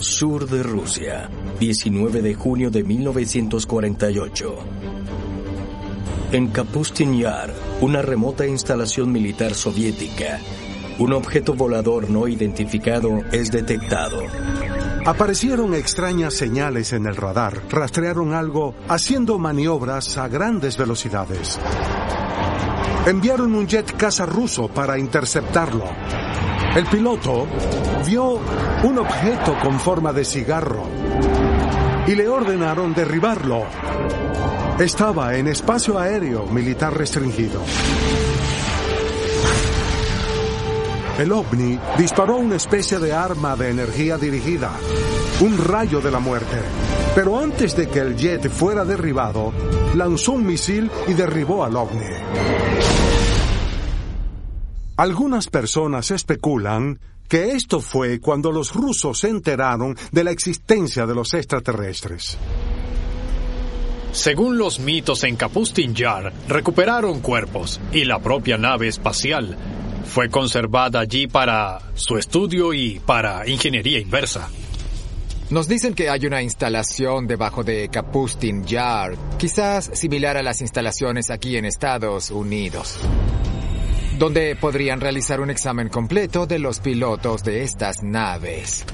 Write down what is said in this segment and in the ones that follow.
sur de Rusia, 19 de junio de 1948. En Kapustin Yar, una remota instalación militar soviética, un objeto volador no identificado es detectado. Aparecieron extrañas señales en el radar, rastrearon algo haciendo maniobras a grandes velocidades. Enviaron un jet caza ruso para interceptarlo. El piloto vio un objeto con forma de cigarro y le ordenaron derribarlo. Estaba en espacio aéreo militar restringido. El ovni disparó una especie de arma de energía dirigida, un rayo de la muerte. Pero antes de que el jet fuera derribado, lanzó un misil y derribó al ovni. Algunas personas especulan que esto fue cuando los rusos se enteraron de la existencia de los extraterrestres. Según los mitos en Kapustin Yar, recuperaron cuerpos y la propia nave espacial fue conservada allí para su estudio y para ingeniería inversa. Nos dicen que hay una instalación debajo de Kapustin Yar, quizás similar a las instalaciones aquí en Estados Unidos, donde podrían realizar un examen completo de los pilotos de estas naves.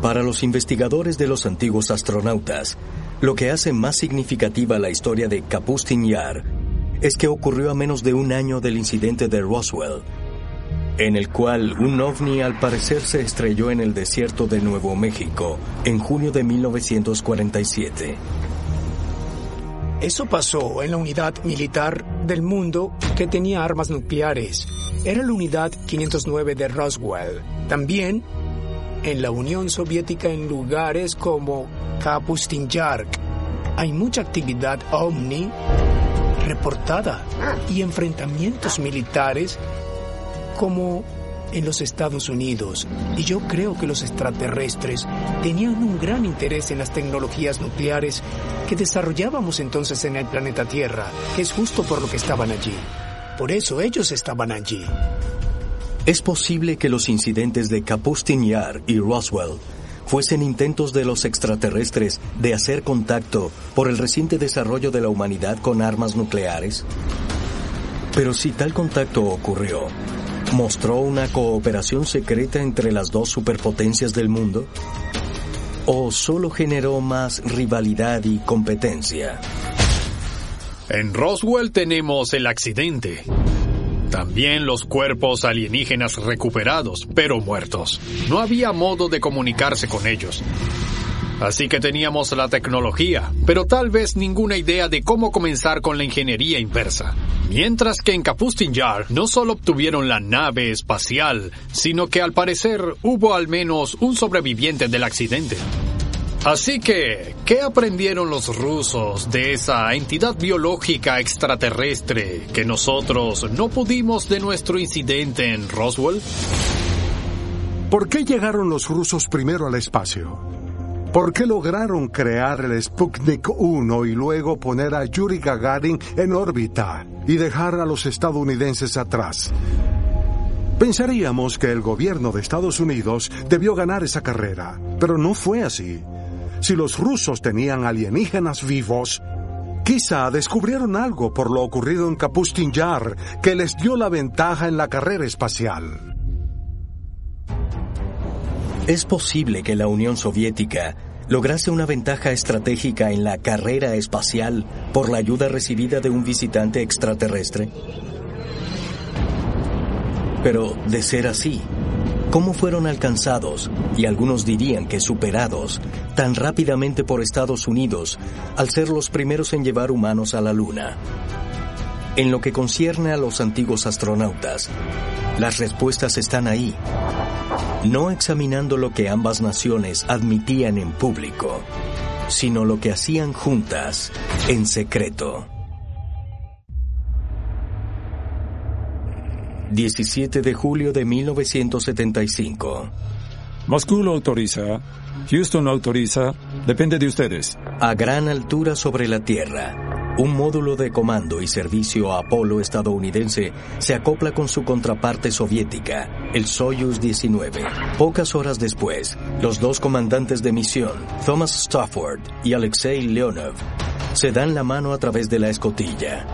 Para los investigadores de los antiguos astronautas, lo que hace más significativa la historia de Kapustin Yar es que ocurrió a menos de un año del incidente de Roswell, en el cual un ovni al parecer se estrelló en el desierto de Nuevo México en junio de 1947. Eso pasó en la unidad militar del mundo que tenía armas nucleares. Era la unidad 509 de Roswell. También en la Unión Soviética en lugares como Kapustin Yark. Hay mucha actividad ovni reportada y enfrentamientos militares como en los Estados Unidos. Y yo creo que los extraterrestres tenían un gran interés en las tecnologías nucleares que desarrollábamos entonces en el planeta Tierra, que es justo por lo que estaban allí. Por eso ellos estaban allí. Es posible que los incidentes de Kapustin Yar y Roswell fuesen intentos de los extraterrestres de hacer contacto por el reciente desarrollo de la humanidad con armas nucleares. Pero si tal contacto ocurrió, ¿mostró una cooperación secreta entre las dos superpotencias del mundo? ¿O solo generó más rivalidad y competencia? En Roswell tenemos el accidente. También los cuerpos alienígenas recuperados, pero muertos. No había modo de comunicarse con ellos. Así que teníamos la tecnología, pero tal vez ninguna idea de cómo comenzar con la ingeniería inversa. Mientras que en Kapustin Yar no solo obtuvieron la nave espacial, sino que al parecer hubo al menos un sobreviviente del accidente. Así que, ¿qué aprendieron los rusos de esa entidad biológica extraterrestre que nosotros no pudimos de nuestro incidente en Roswell? ¿Por qué llegaron los rusos primero al espacio? ¿Por qué lograron crear el Sputnik 1 y luego poner a Yuri Gagarin en órbita y dejar a los estadounidenses atrás? Pensaríamos que el gobierno de Estados Unidos debió ganar esa carrera, pero no fue así. Si los rusos tenían alienígenas vivos, quizá descubrieron algo por lo ocurrido en Kapustin Yar que les dio la ventaja en la carrera espacial. Es posible que la Unión Soviética lograse una ventaja estratégica en la carrera espacial por la ayuda recibida de un visitante extraterrestre. Pero, de ser así, cómo fueron alcanzados, y algunos dirían que superados, tan rápidamente por Estados Unidos al ser los primeros en llevar humanos a la Luna. En lo que concierne a los antiguos astronautas, las respuestas están ahí, no examinando lo que ambas naciones admitían en público, sino lo que hacían juntas en secreto. 17 de julio de 1975. Moscú lo autoriza, Houston lo autoriza, depende de ustedes. A gran altura sobre la Tierra, Un módulo de comando y servicio Apolo estadounidense se acopla con su contraparte soviética, el Soyuz 19. Pocas horas después, los dos comandantes de misión, Thomas Stafford y Alexei Leonov, se dan la mano a través de la escotilla.